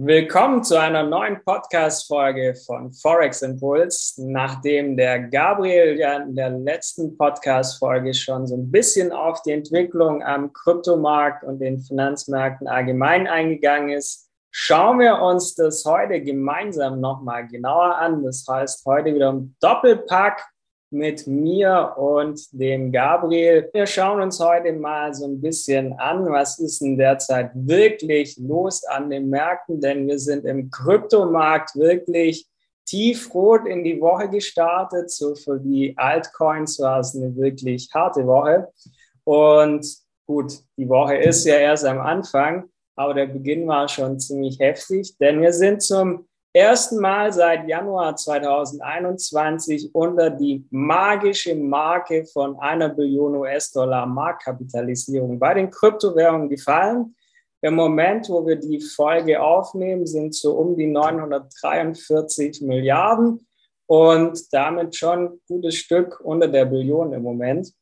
Willkommen zu einer neuen Podcast-Folge von Forex Impuls. Nachdem der Gabriel ja in der letzten Podcast-Folge schon so ein bisschen auf die Entwicklung am Kryptomarkt und den Finanzmärkten allgemein eingegangen ist, schauen wir uns das heute gemeinsam nochmal genauer an. Das heißt, heute wieder ein Doppelpack mit mir und dem Gabriel. Wir schauen uns heute mal so ein bisschen an, was ist denn derzeit wirklich los an den Märkten, denn wir sind im Kryptomarkt wirklich tiefrot in die Woche gestartet. So für die Altcoins war es eine wirklich harte Woche. Und gut, die Woche ist ja erst am Anfang, aber der Beginn war schon ziemlich heftig, denn wir sind zum ersten Mal seit Januar 2021 unter die magische Marke von einer Billion US-Dollar Marktkapitalisierung bei den Kryptowährungen gefallen. Im Moment, wo wir die Folge aufnehmen, sind so um die 943 Milliarden und damit schon ein gutes Stück unter der Billion im Moment.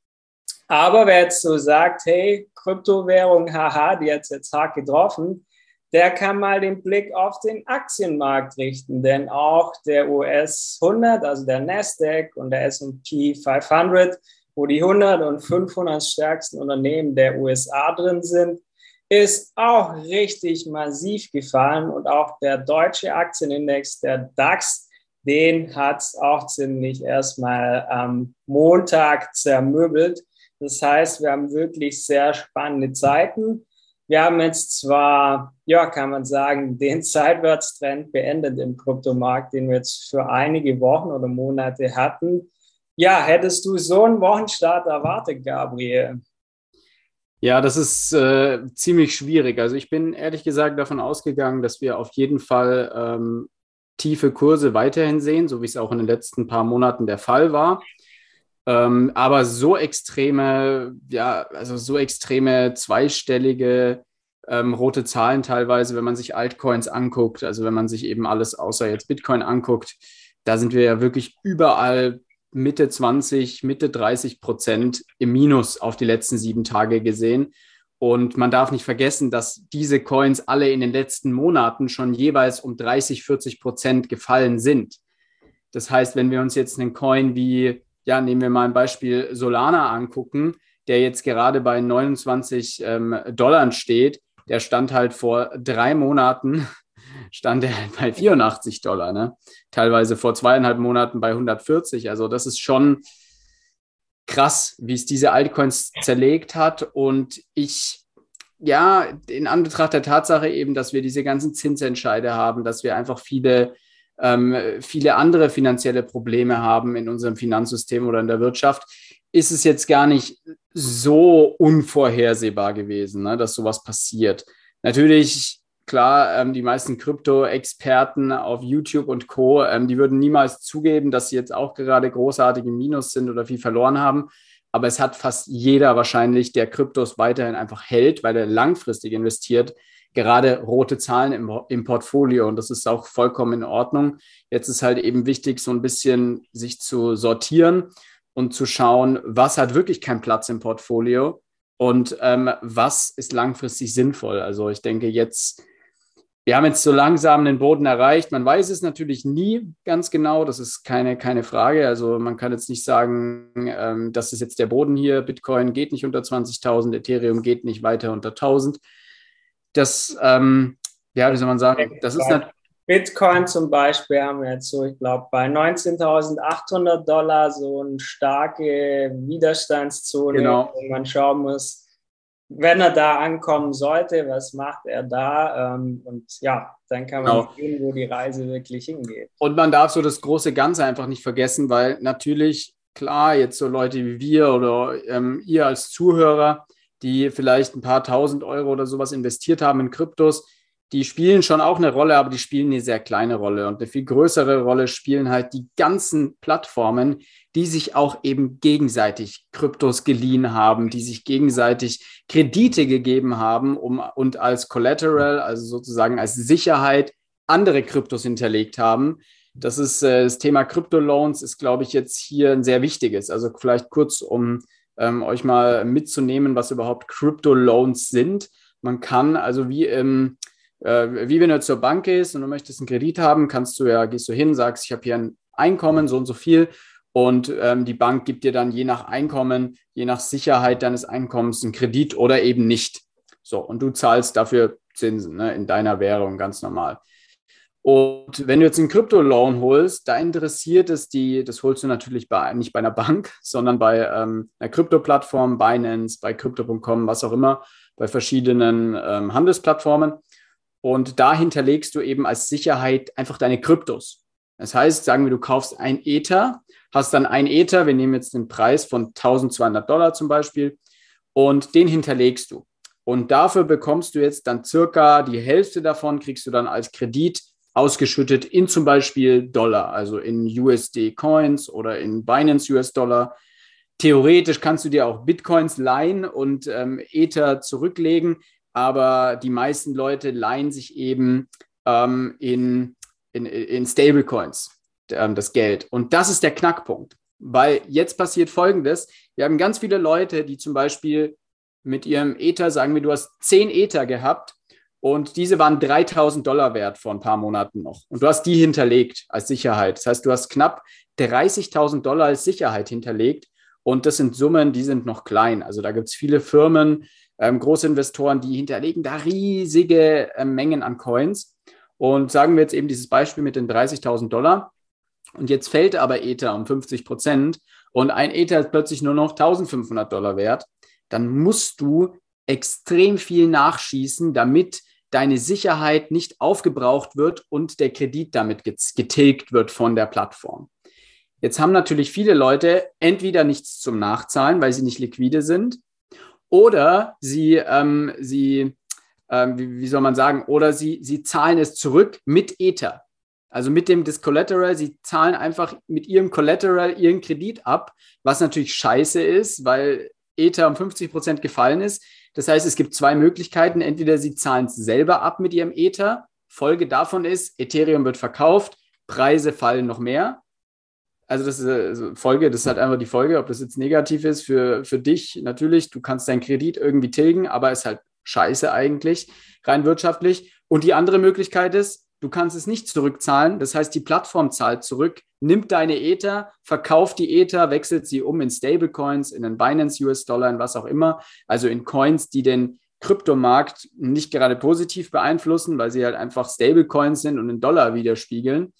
Aber wer jetzt so sagt, hey, Kryptowährung, haha, die hat jetzt hart getroffen, der kann mal den Blick auf den Aktienmarkt richten, denn auch der US 100, also der Nasdaq und der S&P 500, wo die 100 und 500 stärksten Unternehmen der USA drin sind, ist auch richtig massiv gefallen und auch der deutsche Aktienindex, der DAX, den hat es auch ziemlich erstmal am Montag zermöbelt. Das heißt, wir haben wirklich sehr spannende Zeiten. Wir haben jetzt zwar, ja, kann man sagen, den Seitwärtstrend beendet im Kryptomarkt, den wir jetzt für einige Wochen oder Monate hatten. Ja, hättest du so einen Wochenstart erwartet, Gabriel? Ja, das ist äh, ziemlich schwierig. Also ich bin ehrlich gesagt davon ausgegangen, dass wir auf jeden Fall ähm, tiefe Kurse weiterhin sehen, so wie es auch in den letzten paar Monaten der Fall war. Ähm, aber so extreme, ja, also so extreme zweistellige ähm, rote Zahlen teilweise, wenn man sich Altcoins anguckt, also wenn man sich eben alles außer jetzt Bitcoin anguckt, da sind wir ja wirklich überall Mitte 20, Mitte 30 Prozent im Minus auf die letzten sieben Tage gesehen. Und man darf nicht vergessen, dass diese Coins alle in den letzten Monaten schon jeweils um 30, 40 Prozent gefallen sind. Das heißt, wenn wir uns jetzt einen Coin wie ja, nehmen wir mal ein Beispiel Solana angucken, der jetzt gerade bei 29 ähm, Dollar steht, der stand halt vor drei Monaten, stand er halt bei 84 Dollar, ne? teilweise vor zweieinhalb Monaten bei 140. Also das ist schon krass, wie es diese Altcoins zerlegt hat. Und ich, ja, in Anbetracht der Tatsache eben, dass wir diese ganzen Zinsentscheide haben, dass wir einfach viele ähm, viele andere finanzielle Probleme haben in unserem Finanzsystem oder in der Wirtschaft, ist es jetzt gar nicht so unvorhersehbar gewesen, ne, dass sowas passiert. Natürlich, klar, ähm, die meisten Krypto-Experten auf YouTube und Co., ähm, die würden niemals zugeben, dass sie jetzt auch gerade großartig im Minus sind oder viel verloren haben. Aber es hat fast jeder wahrscheinlich, der Kryptos weiterhin einfach hält, weil er langfristig investiert, gerade rote Zahlen im, im Portfolio und das ist auch vollkommen in Ordnung. Jetzt ist halt eben wichtig, so ein bisschen sich zu sortieren und zu schauen, was hat wirklich keinen Platz im Portfolio und ähm, was ist langfristig sinnvoll. Also ich denke jetzt, wir haben jetzt so langsam den Boden erreicht. Man weiß es natürlich nie ganz genau, das ist keine, keine Frage. Also man kann jetzt nicht sagen, ähm, das ist jetzt der Boden hier, Bitcoin geht nicht unter 20.000, Ethereum geht nicht weiter unter 1.000 das, ähm, ja, wie soll man sagen, das ist natürlich. Bitcoin zum Beispiel haben wir jetzt so, ich glaube, bei 19.800 Dollar so eine starke Widerstandszone, genau. wo man schauen muss, wenn er da ankommen sollte, was macht er da? Ähm, und ja, dann kann man genau. sehen, wo die Reise wirklich hingeht. Und man darf so das große Ganze einfach nicht vergessen, weil natürlich, klar, jetzt so Leute wie wir oder ähm, ihr als Zuhörer, die vielleicht ein paar tausend Euro oder sowas investiert haben in Kryptos, die spielen schon auch eine Rolle, aber die spielen eine sehr kleine Rolle. Und eine viel größere Rolle spielen halt die ganzen Plattformen, die sich auch eben gegenseitig Kryptos geliehen haben, die sich gegenseitig Kredite gegeben haben um, und als Collateral, also sozusagen als Sicherheit, andere Kryptos hinterlegt haben. Das ist äh, das Thema Kryptoloans ist, glaube ich, jetzt hier ein sehr wichtiges. Also vielleicht kurz, um ähm, euch mal mitzunehmen, was überhaupt Crypto Loans sind. Man kann also wie im äh, wie wenn du zur Bank gehst und du möchtest einen Kredit haben, kannst du ja, gehst du hin, sagst, ich habe hier ein Einkommen, so und so viel. Und ähm, die Bank gibt dir dann je nach Einkommen, je nach Sicherheit deines Einkommens einen Kredit oder eben nicht. So, und du zahlst dafür Zinsen ne, in deiner Währung ganz normal. Und wenn du jetzt einen Krypto-Loan holst, da interessiert es die, das holst du natürlich bei, nicht bei einer Bank, sondern bei ähm, einer Krypto-Plattform, Binance, bei Crypto.com, was auch immer, bei verschiedenen ähm, Handelsplattformen. Und da hinterlegst du eben als Sicherheit einfach deine Kryptos. Das heißt, sagen wir, du kaufst ein Ether, hast dann ein Ether, wir nehmen jetzt den Preis von 1200 Dollar zum Beispiel, und den hinterlegst du. Und dafür bekommst du jetzt dann circa die Hälfte davon, kriegst du dann als Kredit ausgeschüttet in zum Beispiel Dollar, also in USD Coins oder in Binance US Dollar. Theoretisch kannst du dir auch Bitcoins leihen und ähm, Ether zurücklegen, aber die meisten Leute leihen sich eben ähm, in, in, in Stablecoins ähm, das Geld. Und das ist der Knackpunkt, weil jetzt passiert Folgendes. Wir haben ganz viele Leute, die zum Beispiel mit ihrem Ether, sagen wir, du hast 10 Ether gehabt und diese waren 3000 Dollar wert vor ein paar Monaten noch. Und du hast die hinterlegt als Sicherheit. Das heißt, du hast knapp 30.000 Dollar als Sicherheit hinterlegt. Und das sind Summen, die sind noch klein. Also da gibt es viele Firmen, ähm, große die hinterlegen da riesige äh, Mengen an Coins. Und sagen wir jetzt eben dieses Beispiel mit den 30.000 Dollar. Und jetzt fällt aber Ether um 50 Prozent und ein Ether ist plötzlich nur noch 1500 Dollar wert dann musst du extrem viel nachschießen, damit deine Sicherheit nicht aufgebraucht wird und der Kredit damit getilgt wird von der Plattform. Jetzt haben natürlich viele Leute entweder nichts zum Nachzahlen, weil sie nicht liquide sind, oder sie, ähm, sie ähm, wie, wie, soll man sagen, oder sie, sie zahlen es zurück mit Ether. Also mit dem des Collateral, sie zahlen einfach mit ihrem Collateral ihren Kredit ab, was natürlich scheiße ist, weil Ether um 50 Prozent gefallen ist. Das heißt, es gibt zwei Möglichkeiten. Entweder sie zahlen es selber ab mit ihrem Ether. Folge davon ist, Ethereum wird verkauft, Preise fallen noch mehr. Also das ist also Folge, das ist halt einfach die Folge, ob das jetzt negativ ist für, für dich. Natürlich, du kannst deinen Kredit irgendwie tilgen, aber ist halt scheiße eigentlich, rein wirtschaftlich. Und die andere Möglichkeit ist, Du kannst es nicht zurückzahlen. Das heißt, die Plattform zahlt zurück, nimmt deine Ether, verkauft die Ether, wechselt sie um in Stablecoins, in den Binance US Dollar, in was auch immer. Also in Coins, die den Kryptomarkt nicht gerade positiv beeinflussen, weil sie halt einfach Stablecoins sind und in Dollar widerspiegeln.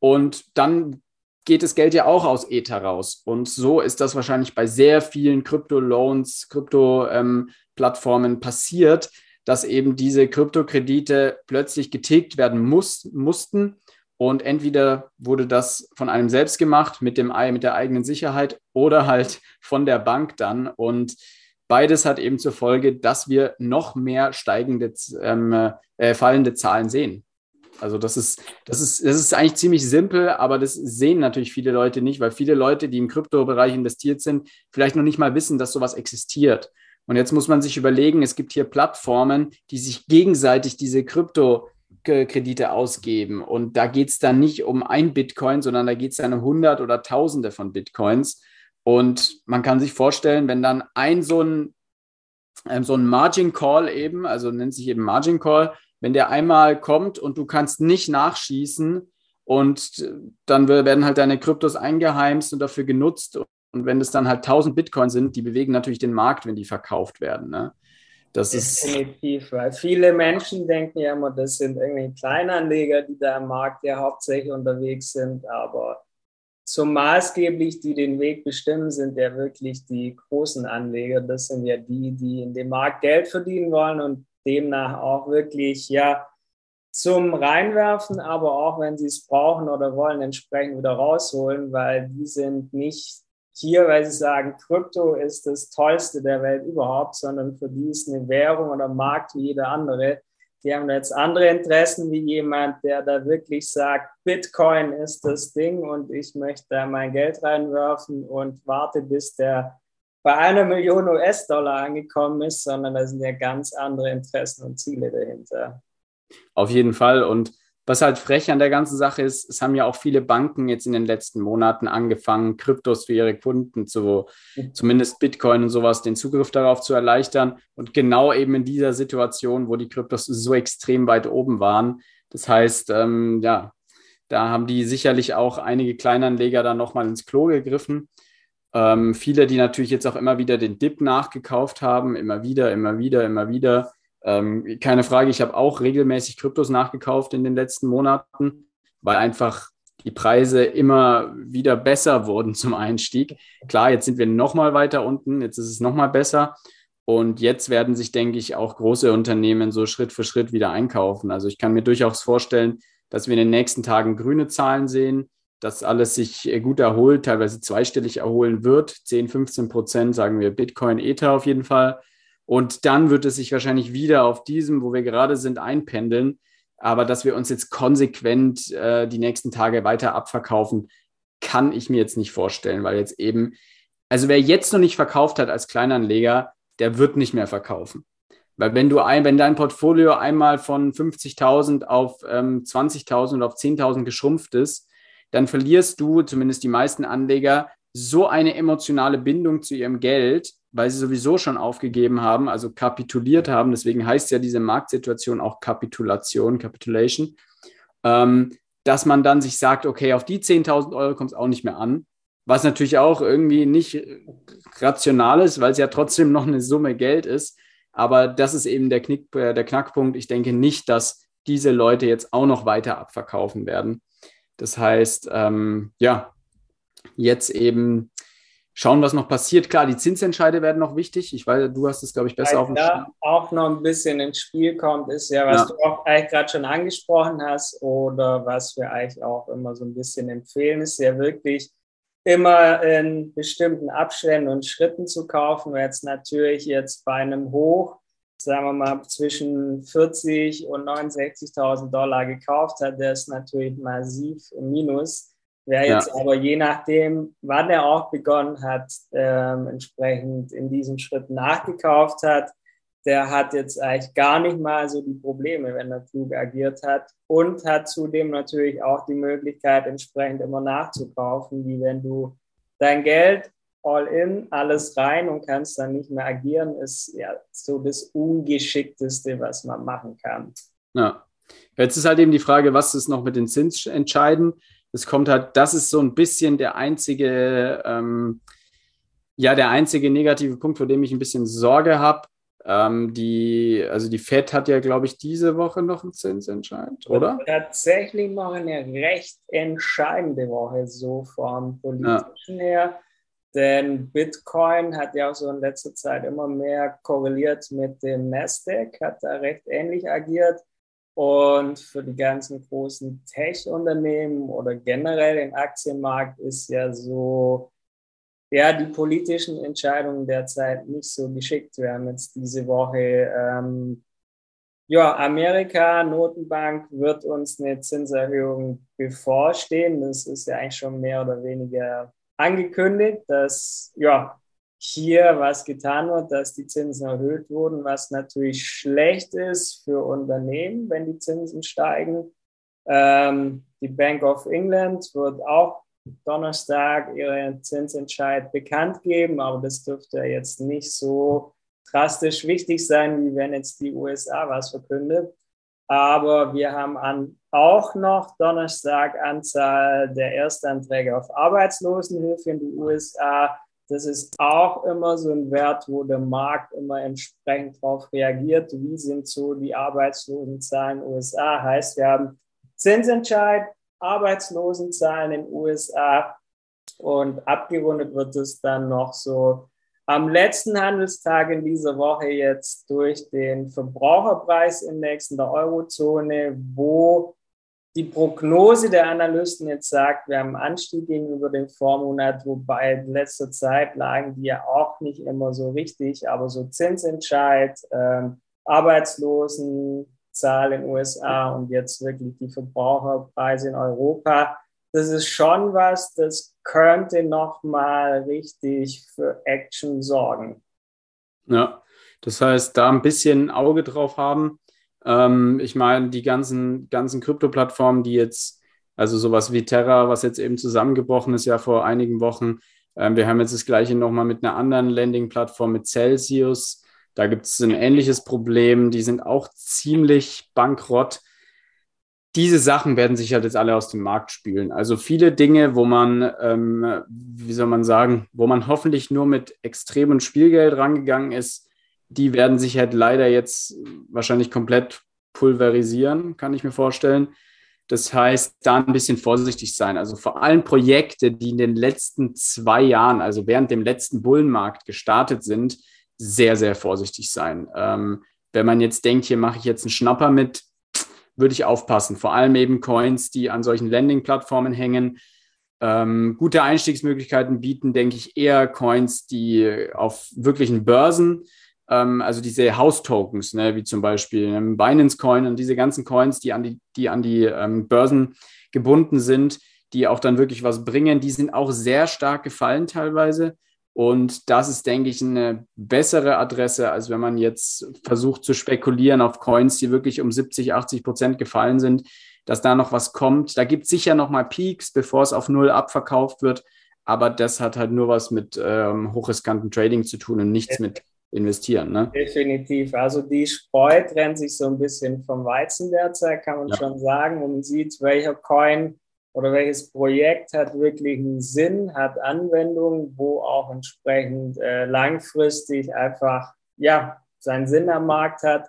Und dann geht das Geld ja auch aus Ether raus. Und so ist das wahrscheinlich bei sehr vielen Krypto-Loans, Krypto-Plattformen ähm, passiert, dass eben diese Kryptokredite plötzlich getilgt werden muss, mussten. Und entweder wurde das von einem selbst gemacht mit, dem, mit der eigenen Sicherheit oder halt von der Bank dann. Und beides hat eben zur Folge, dass wir noch mehr steigende, ähm, äh, fallende Zahlen sehen. Also das ist, das, ist, das ist eigentlich ziemlich simpel, aber das sehen natürlich viele Leute nicht, weil viele Leute, die im Kryptobereich investiert sind, vielleicht noch nicht mal wissen, dass sowas existiert. Und jetzt muss man sich überlegen, es gibt hier Plattformen, die sich gegenseitig diese Krypto-Kredite ausgeben. Und da geht es dann nicht um ein Bitcoin, sondern da geht es dann um hundert oder tausende von Bitcoins. Und man kann sich vorstellen, wenn dann ein so ein, ähm, so ein Margin Call eben, also nennt sich eben Margin Call, wenn der einmal kommt und du kannst nicht nachschießen und dann werden halt deine Kryptos eingeheimst und dafür genutzt und wenn es dann halt 1000 Bitcoin sind, die bewegen natürlich den Markt, wenn die verkauft werden. Ne? Das Definitiv, ist weil viele Menschen denken ja immer, das sind irgendwie Kleinanleger, die da im Markt ja hauptsächlich unterwegs sind, aber so maßgeblich, die den Weg bestimmen, sind ja wirklich die großen Anleger. Das sind ja die, die in dem Markt Geld verdienen wollen und demnach auch wirklich ja zum Reinwerfen, aber auch wenn sie es brauchen oder wollen, entsprechend wieder rausholen, weil die sind nicht hier, weil sie sagen, Krypto ist das Tollste der Welt überhaupt, sondern für die ist eine Währung oder Markt wie jeder andere. Die haben jetzt andere Interessen wie jemand, der da wirklich sagt, Bitcoin ist das Ding und ich möchte da mein Geld reinwerfen und warte, bis der bei einer Million US-Dollar angekommen ist, sondern da sind ja ganz andere Interessen und Ziele dahinter. Auf jeden Fall. Und Was halt frech an der ganzen Sache ist, es haben ja auch viele Banken jetzt in den letzten Monaten angefangen, Kryptos für ihre Kunden zu, zumindest Bitcoin und sowas, den Zugriff darauf zu erleichtern. Und genau eben in dieser Situation, wo die Kryptos so extrem weit oben waren. Das heißt, ähm, ja, da haben die sicherlich auch einige Kleinanleger dann nochmal ins Klo gegriffen. Ähm, viele, die natürlich jetzt auch immer wieder den Dip nachgekauft haben, immer wieder, immer wieder, immer wieder. Ähm, keine Frage, ich habe auch regelmäßig Kryptos nachgekauft in den letzten Monaten, weil einfach die Preise immer wieder besser wurden zum Einstieg. Klar, jetzt sind wir noch mal weiter unten, jetzt ist es noch mal besser. Und jetzt werden sich, denke ich, auch große Unternehmen so Schritt für Schritt wieder einkaufen. Also ich kann mir durchaus vorstellen, dass wir in den nächsten Tagen grüne Zahlen sehen, dass alles sich gut erholt, teilweise zweistellig erholen wird. 10, 15 Prozent, sagen wir Bitcoin, Ether auf jeden Fall. Und dann wird es sich wahrscheinlich wieder auf diesem, wo wir gerade sind, einpendeln. Aber dass wir uns jetzt konsequent äh, die nächsten Tage weiter abverkaufen, kann ich mir jetzt nicht vorstellen, weil jetzt eben, also wer jetzt noch nicht verkauft hat als Kleinanleger, der wird nicht mehr verkaufen. Weil wenn du ein, wenn dein Portfolio einmal von 50.000 auf ähm, 20.000 oder auf 10.000 geschrumpft ist, dann verlierst du, zumindest die meisten Anleger, so eine emotionale Bindung zu ihrem Geld, weil sie sowieso schon aufgegeben haben, also kapituliert haben. Deswegen heißt ja diese Marktsituation auch Kapitulation, Capitulation, ähm, dass man dann sich sagt, okay, auf die 10.000 Euro kommt es auch nicht mehr an. Was natürlich auch irgendwie nicht rational ist, weil es ja trotzdem noch eine Summe Geld ist. Aber das ist eben der, Knick, äh, der Knackpunkt. Ich denke nicht, dass diese Leute jetzt auch noch weiter abverkaufen werden. Das heißt, ähm, ja, jetzt eben schauen, was noch passiert. Klar, die Zinsentscheide werden noch wichtig. Ich weiß, du hast es, glaube ich, besser auf dem da auch noch ein bisschen ins Spiel kommt, ist ja, was ja. du auch eigentlich gerade schon angesprochen hast oder was wir eigentlich auch immer so ein bisschen empfehlen, ist ja wirklich immer in bestimmten Abständen und Schritten zu kaufen. Wer jetzt natürlich jetzt bei einem Hoch, sagen wir mal, zwischen 40 und 69.000 Dollar gekauft hat, der ist natürlich massiv im Minus. Wer jetzt ja. aber je nachdem, wann er auch begonnen hat, ähm, entsprechend in diesem Schritt nachgekauft hat, der hat jetzt eigentlich gar nicht mal so die Probleme, wenn er klug agiert hat und hat zudem natürlich auch die Möglichkeit, entsprechend immer nachzukaufen, wie wenn du dein Geld all in, alles rein und kannst dann nicht mehr agieren, ist ja so das Ungeschickteste, was man machen kann. Ja. Jetzt ist halt eben die Frage, was ist noch mit den Zinsentscheiden? Es kommt halt, das ist so ein bisschen der einzige, ähm, ja, der einzige negative Punkt, vor dem ich ein bisschen Sorge habe. Ähm, die, also die FED hat ja, glaube ich, diese Woche noch einen Zinsentscheid, oder? Tatsächlich noch eine recht entscheidende Woche, so vom politischen ja. her. Denn Bitcoin hat ja auch so in letzter Zeit immer mehr korreliert mit dem Nasdaq, hat da recht ähnlich agiert. Und für die ganzen großen Tech-Unternehmen oder generell den Aktienmarkt ist ja so, ja, die politischen Entscheidungen derzeit nicht so geschickt. Wir haben jetzt diese Woche, ähm, ja, Amerika, Notenbank wird uns eine Zinserhöhung bevorstehen. Das ist ja eigentlich schon mehr oder weniger angekündigt, dass, ja, hier was getan wird, dass die Zinsen erhöht wurden, was natürlich schlecht ist für Unternehmen, wenn die Zinsen steigen. Ähm, die Bank of England wird auch Donnerstag ihren Zinsentscheid bekannt geben, aber das dürfte jetzt nicht so drastisch wichtig sein, wie wenn jetzt die USA was verkündet. Aber wir haben an, auch noch Donnerstag Anzahl der Erstanträge auf Arbeitslosenhilfe in den USA. Das ist auch immer so ein Wert, wo der Markt immer entsprechend darauf reagiert. Wie sind so die Arbeitslosenzahlen in den USA? Heißt, wir haben Zinsentscheid, Arbeitslosenzahlen in den USA und abgerundet wird es dann noch so am letzten Handelstag in dieser Woche jetzt durch den Verbraucherpreisindex in der Eurozone, wo die Prognose der Analysten jetzt sagt, wir haben einen Anstieg gegenüber dem Vormonat, wobei in letzter Zeit lagen die ja auch nicht immer so richtig, aber so Zinsentscheid, ähm, Arbeitslosen, Zahl in den USA und jetzt wirklich die Verbraucherpreise in Europa. Das ist schon was, das könnte nochmal richtig für Action sorgen. Ja, das heißt, da ein bisschen Auge drauf haben. Ähm, ich meine, die ganzen, ganzen Krypto-Plattformen, die jetzt, also sowas wie Terra, was jetzt eben zusammengebrochen ist ja vor einigen Wochen. Ähm, wir haben jetzt das gleiche nochmal mit einer anderen Landing-Plattform mit Celsius. Da gibt es ein ähnliches Problem. Die sind auch ziemlich bankrott diese Sachen werden sich halt jetzt alle aus dem Markt spülen. Also viele Dinge, wo man, ähm, wie soll man sagen, wo man hoffentlich nur mit extremem Spielgeld rangegangen ist, die werden sich halt leider jetzt wahrscheinlich komplett pulverisieren, kann ich mir vorstellen. Das heißt, da ein bisschen vorsichtig sein. Also vor allem Projekte, die in den letzten zwei Jahren, also während dem letzten Bullenmarkt gestartet sind, sehr, sehr vorsichtig sein. Ähm, wenn man jetzt denkt, hier mache ich jetzt einen Schnapper mit, würde ich aufpassen. Vor allem eben Coins, die an solchen Landing-Plattformen hängen. Ähm, gute Einstiegsmöglichkeiten bieten, denke ich, eher Coins, die auf wirklichen Börsen, ähm, also diese House-Tokens, ne, wie zum Beispiel ähm, Binance Coin und diese ganzen Coins, die an die, die, an die ähm, Börsen gebunden sind, die auch dann wirklich was bringen, die sind auch sehr stark gefallen teilweise. Und das ist, denke ich, eine bessere Adresse, als wenn man jetzt versucht zu spekulieren auf Coins, die wirklich um 70, 80 Prozent gefallen sind, dass da noch was kommt. Da gibt es sicher noch mal Peaks, bevor es auf Null abverkauft wird. Aber das hat halt nur was mit ähm, hochriskanten Trading zu tun und nichts mit investieren. Ne? Definitiv. Also die Spreu trennt sich so ein bisschen vom Weizen derzeit, kann man ja. schon sagen. Und man sieht, welcher Coin oder welches Projekt hat wirklich einen Sinn, hat Anwendung, wo auch entsprechend äh, langfristig einfach ja seinen Sinn am Markt hat.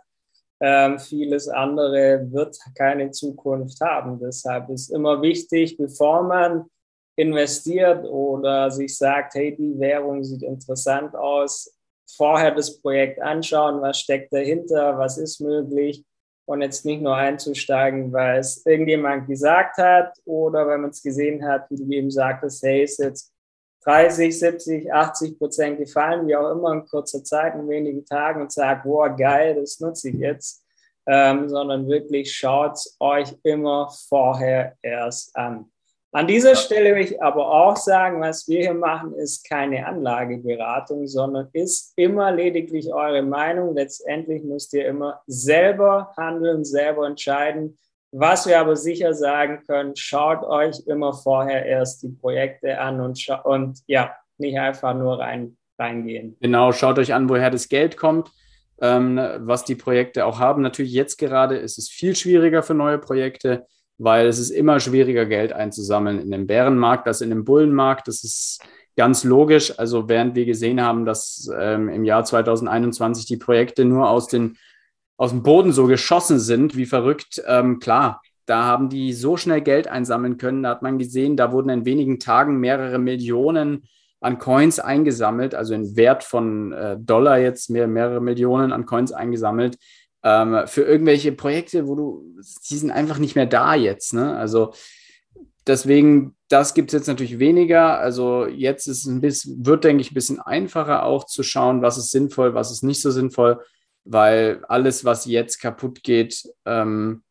Ähm, vieles andere wird keine Zukunft haben. Deshalb ist immer wichtig, bevor man investiert oder sich sagt, hey, die Währung sieht interessant aus, vorher das Projekt anschauen, was steckt dahinter, was ist möglich und jetzt nicht nur einzusteigen, weil es irgendjemand gesagt hat oder wenn man es gesehen hat, wie du eben sagtest, hey, ist jetzt 30, 70, 80 Prozent gefallen, wie auch immer in kurzer Zeit, in wenigen Tagen und sagt, boah, geil, das nutze ich jetzt, ähm, sondern wirklich schaut euch immer vorher erst an. An dieser Stelle will ich aber auch sagen, was wir hier machen, ist keine Anlageberatung, sondern ist immer lediglich eure Meinung. Letztendlich müsst ihr immer selber handeln, selber entscheiden. Was wir aber sicher sagen können, schaut euch immer vorher erst die Projekte an und, und ja, nicht einfach nur rein, reingehen. Genau, schaut euch an, woher das Geld kommt, ähm, was die Projekte auch haben. Natürlich jetzt gerade ist es viel schwieriger für neue Projekte weil es ist immer schwieriger, Geld einzusammeln in dem Bärenmarkt als in dem Bullenmarkt. Das ist ganz logisch. Also während wir gesehen haben, dass ähm, im Jahr 2021 die Projekte nur aus, den, aus dem Boden so geschossen sind, wie verrückt, ähm, klar, da haben die so schnell Geld einsammeln können. Da hat man gesehen, da wurden in wenigen Tagen mehrere Millionen an Coins eingesammelt, also in Wert von äh, Dollar jetzt mehr, mehrere Millionen an Coins eingesammelt ähm, für irgendwelche Projekte, wo du, die sind einfach nicht mehr da jetzt. Ne? Also deswegen, das gibt es jetzt natürlich weniger. Also jetzt ist ein bisschen, wird, denke ich, ein bisschen einfacher auch zu schauen, was ist sinnvoll, was ist nicht so sinnvoll, weil alles, was jetzt kaputt geht, ähm,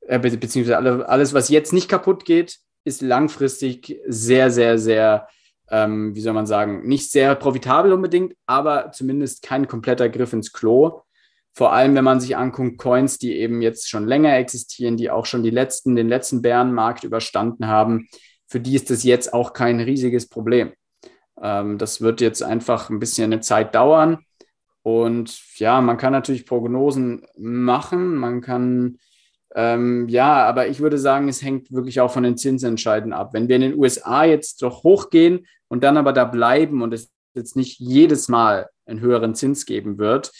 äh, beziehungsweise alles, was jetzt nicht kaputt geht, ist langfristig sehr, sehr, sehr, ähm, wie soll man sagen, nicht sehr profitabel unbedingt, aber zumindest kein kompletter Griff ins Klo. Vor allem, wenn man sich anguckt, Coins, die eben jetzt schon länger existieren, die auch schon die letzten, den letzten Bärenmarkt überstanden haben, für die ist das jetzt auch kein riesiges Problem. Ähm, das wird jetzt einfach ein bisschen eine Zeit dauern. Und ja, man kann natürlich Prognosen machen, man kann, ähm, ja, aber ich würde sagen, es hängt wirklich auch von den Zinsentscheiden ab. Wenn wir in den USA jetzt doch hochgehen und dann aber da bleiben und es jetzt nicht jedes Mal einen höheren Zins geben wird,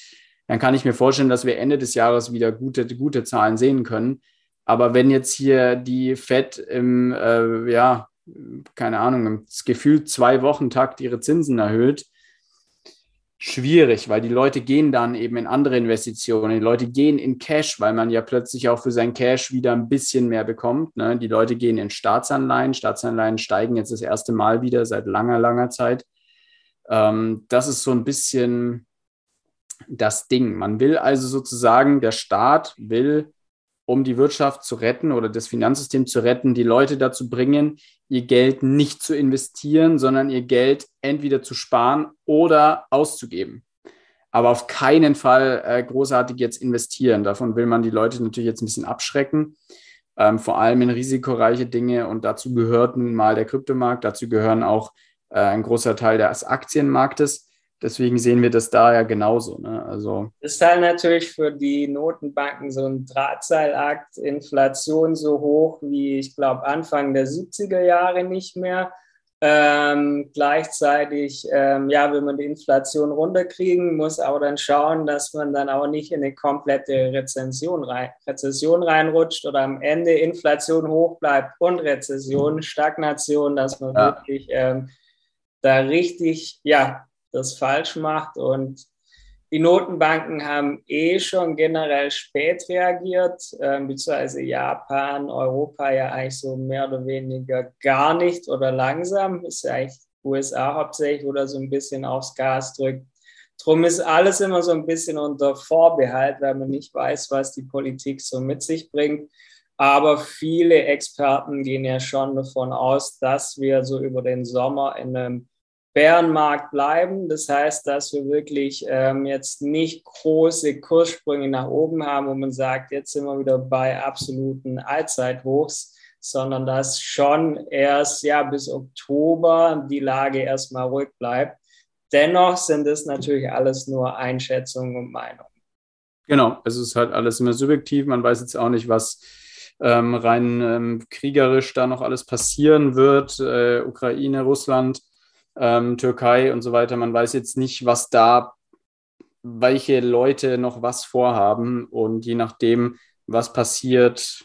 dann kann ich mir vorstellen, dass wir Ende des Jahres wieder gute, gute Zahlen sehen können. Aber wenn jetzt hier die FED im, äh, ja, keine Ahnung, im gefühlt zwei Wochen Takt ihre Zinsen erhöht, schwierig, weil die Leute gehen dann eben in andere Investitionen. Die Leute gehen in Cash, weil man ja plötzlich auch für sein Cash wieder ein bisschen mehr bekommt. Ne? Die Leute gehen in Staatsanleihen. Staatsanleihen steigen jetzt das erste Mal wieder seit langer, langer Zeit. Ähm, das ist so ein bisschen, das Ding. Man will also sozusagen, der Staat will, um die Wirtschaft zu retten oder das Finanzsystem zu retten, die Leute dazu bringen, ihr Geld nicht zu investieren, sondern ihr Geld entweder zu sparen oder auszugeben. aber auf keinen Fall äh, großartig jetzt investieren. Davon will man die Leute natürlich jetzt ein bisschen abschrecken, ähm, vor allem in risikoreiche Dinge. Und dazu gehört nun mal der Kryptomarkt, dazu gehören auch äh, ein großer Teil des Aktienmarktes. Deswegen sehen wir das da ja genauso. Ne? Also das ist halt natürlich für die Notenbanken so ein Drahtseilakt, Inflation so hoch wie ich glaube Anfang der 70er Jahre nicht mehr. Ähm, gleichzeitig, ähm, ja, will man die Inflation runterkriegen, muss aber dann schauen, dass man dann auch nicht in eine komplette Rezession, rein, Rezession reinrutscht oder am Ende Inflation hoch bleibt und Rezession, Stagnation, dass man ja. wirklich ähm, da richtig, ja, das falsch macht und die Notenbanken haben eh schon generell spät reagiert, äh, beziehungsweise Japan, Europa ja eigentlich so mehr oder weniger gar nicht oder langsam. Ist ja eigentlich USA hauptsächlich, oder so ein bisschen aufs Gas drückt. Drum ist alles immer so ein bisschen unter Vorbehalt, weil man nicht weiß, was die Politik so mit sich bringt. Aber viele Experten gehen ja schon davon aus, dass wir so über den Sommer in einem Bärenmarkt bleiben. Das heißt, dass wir wirklich ähm, jetzt nicht große Kurssprünge nach oben haben, wo man sagt, jetzt sind wir wieder bei absoluten Allzeithochs, sondern dass schon erst ja bis Oktober die Lage erstmal ruhig bleibt. Dennoch sind es natürlich alles nur Einschätzungen und Meinungen. Genau, es ist halt alles immer subjektiv. Man weiß jetzt auch nicht, was ähm, rein ähm, kriegerisch da noch alles passieren wird. Äh, Ukraine, Russland ähm, Türkei und so weiter. Man weiß jetzt nicht, was da, welche Leute noch was vorhaben. Und je nachdem, was passiert,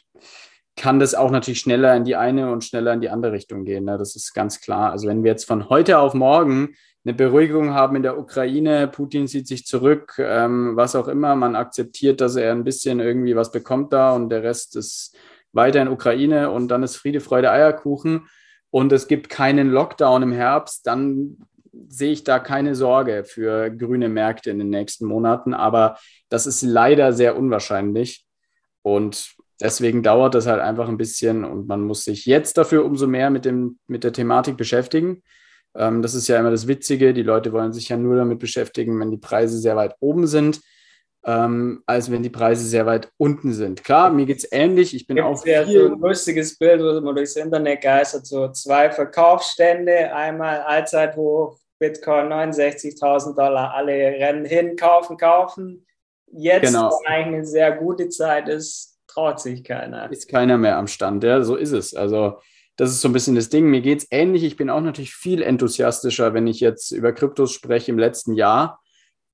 kann das auch natürlich schneller in die eine und schneller in die andere Richtung gehen. Ne? Das ist ganz klar. Also wenn wir jetzt von heute auf morgen eine Beruhigung haben in der Ukraine, Putin zieht sich zurück, ähm, was auch immer, man akzeptiert, dass er ein bisschen irgendwie was bekommt da und der Rest ist weiter in Ukraine und dann ist Friede, Freude, Eierkuchen und es gibt keinen Lockdown im Herbst, dann sehe ich da keine Sorge für grüne Märkte in den nächsten Monaten. Aber das ist leider sehr unwahrscheinlich. Und deswegen dauert das halt einfach ein bisschen und man muss sich jetzt dafür umso mehr mit, dem, mit der Thematik beschäftigen. Ähm, das ist ja immer das Witzige. Die Leute wollen sich ja nur damit beschäftigen, wenn die Preise sehr weit oben sind ähm, als wenn die Preise sehr weit unten sind. Klar, mir geht es ähnlich. Ich bin Gibt's auch. So ein lustiges Bild, wo man durchs Internet geistert, so zwei Verkaufsstände, einmal Allzeithoch, Bitcoin 69.000 Dollar, alle rennen hin, kaufen, kaufen. Jetzt, genau. wo eigentlich eine sehr gute Zeit ist, traut sich keiner. Ist keiner mehr am Stand, ja, so ist es. Also, das ist so ein bisschen das Ding. Mir geht es ähnlich. Ich bin auch natürlich viel enthusiastischer, wenn ich jetzt über Kryptos spreche im letzten Jahr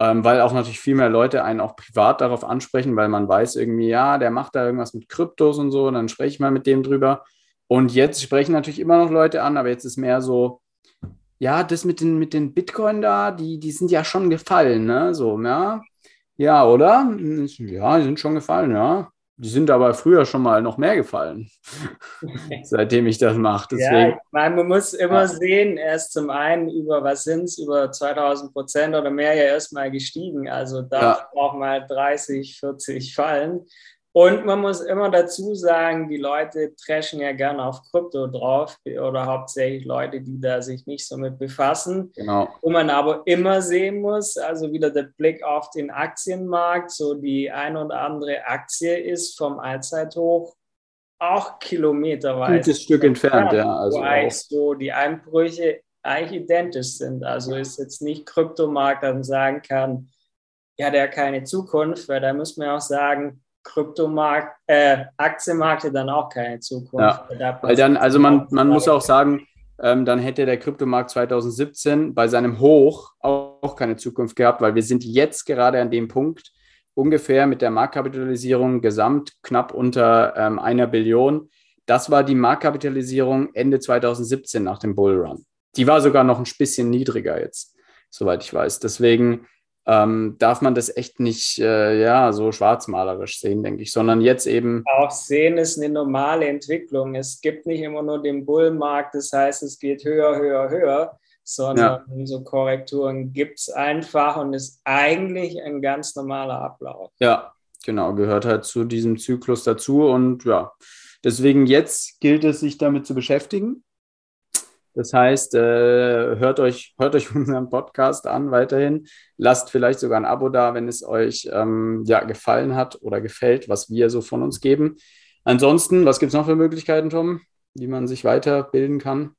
ähm, weil auch natürlich viel mehr Leute einen auch privat darauf ansprechen, weil man weiß irgendwie, ja, der macht da irgendwas mit Kryptos und so, und dann spreche ich mal mit dem drüber. Und jetzt sprechen natürlich immer noch Leute an, aber jetzt ist mehr so, ja, das mit den, mit den Bitcoin da, die, die sind ja schon gefallen, ne? So, ja. Ja, oder? Ja, die sind schon gefallen, ja. Die sind aber früher schon mal noch mehr gefallen, seitdem ich das mache. Deswegen, ja, meine, man muss immer ja. sehen, erst zum einen über, was sind es, über 2000 Prozent oder mehr ja erstmal gestiegen. Also da ja. braucht man 30, 40 Fallen. Und man muss immer dazu sagen, die Leute trashen ja gerne auf Krypto drauf oder hauptsächlich Leute, die da sich nicht so mit befassen. Genau. Wo man aber immer sehen muss, also wieder der Blick auf den Aktienmarkt, so die ein oder andere Aktie ist vom Allzeithoch auch kilometerweise. Gutes Stück entfernt, ja. Also so die Einbrüche eigentlich identisch sind. Also ist jetzt nicht Kryptomarkt, dass man sagen kann, ja, der hat keine Zukunft, weil da muss man auch sagen, Kryptomarkt, äh, Aktienmärkte dann auch keine Zukunft. Ja, weil dann, also man, man muss auch sagen, ähm, dann hätte der Kryptomarkt 2017 bei seinem Hoch auch, auch keine Zukunft gehabt, weil wir sind jetzt gerade an dem Punkt, ungefähr mit der Marktkapitalisierung gesamt knapp unter ähm, einer Billion. Das war die Marktkapitalisierung Ende 2017 nach dem Bullrun. Die war sogar noch ein bisschen niedriger jetzt, soweit ich weiß. Deswegen ähm, darf man das echt nicht äh, ja, so schwarzmalerisch sehen, denke ich, sondern jetzt eben. Auch sehen ist eine normale Entwicklung. Es gibt nicht immer nur den Bullmarkt, das heißt, es geht höher, höher, höher, sondern ja. so Korrekturen gibt es einfach und ist eigentlich ein ganz normaler Ablauf. Ja, genau, gehört halt zu diesem Zyklus dazu und ja, deswegen jetzt gilt es, sich damit zu beschäftigen. Das heißt, äh, hört, euch, hört euch unseren Podcast an weiterhin. Lasst vielleicht sogar ein Abo da, wenn es euch ähm, ja, gefallen hat oder gefällt, was wir so von uns geben. Ansonsten, was gibt es noch für Möglichkeiten, Tom, wie man sich weiterbilden kann?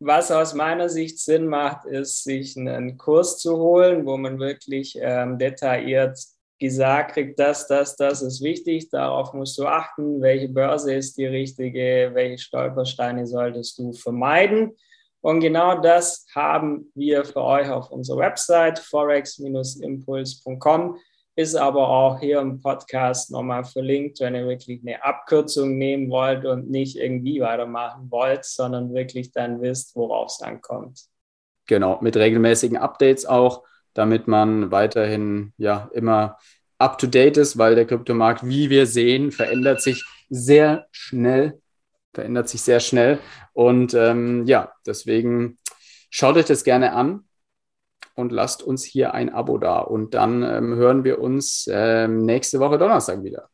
Was aus meiner Sicht Sinn macht, ist, sich einen Kurs zu holen, wo man wirklich ähm, detailliert gesagt kriegt, das, das, das ist wichtig, darauf musst du achten, welche Börse ist die richtige, welche Stolpersteine solltest du vermeiden. Und genau das haben wir für euch auf unserer Website forex-impuls.com, ist aber auch hier im Podcast nochmal verlinkt, wenn ihr wirklich eine Abkürzung nehmen wollt und nicht irgendwie weitermachen wollt, sondern wirklich dann wisst, worauf es ankommt. Genau, mit regelmäßigen Updates auch damit man weiterhin ja immer up to date ist, weil der Kryptomarkt, wie wir sehen, verändert sich sehr schnell. Verändert sich sehr schnell. Und ähm, ja, deswegen schaut euch das gerne an und lasst uns hier ein Abo da. Und dann ähm, hören wir uns ähm, nächste Woche Donnerstag wieder.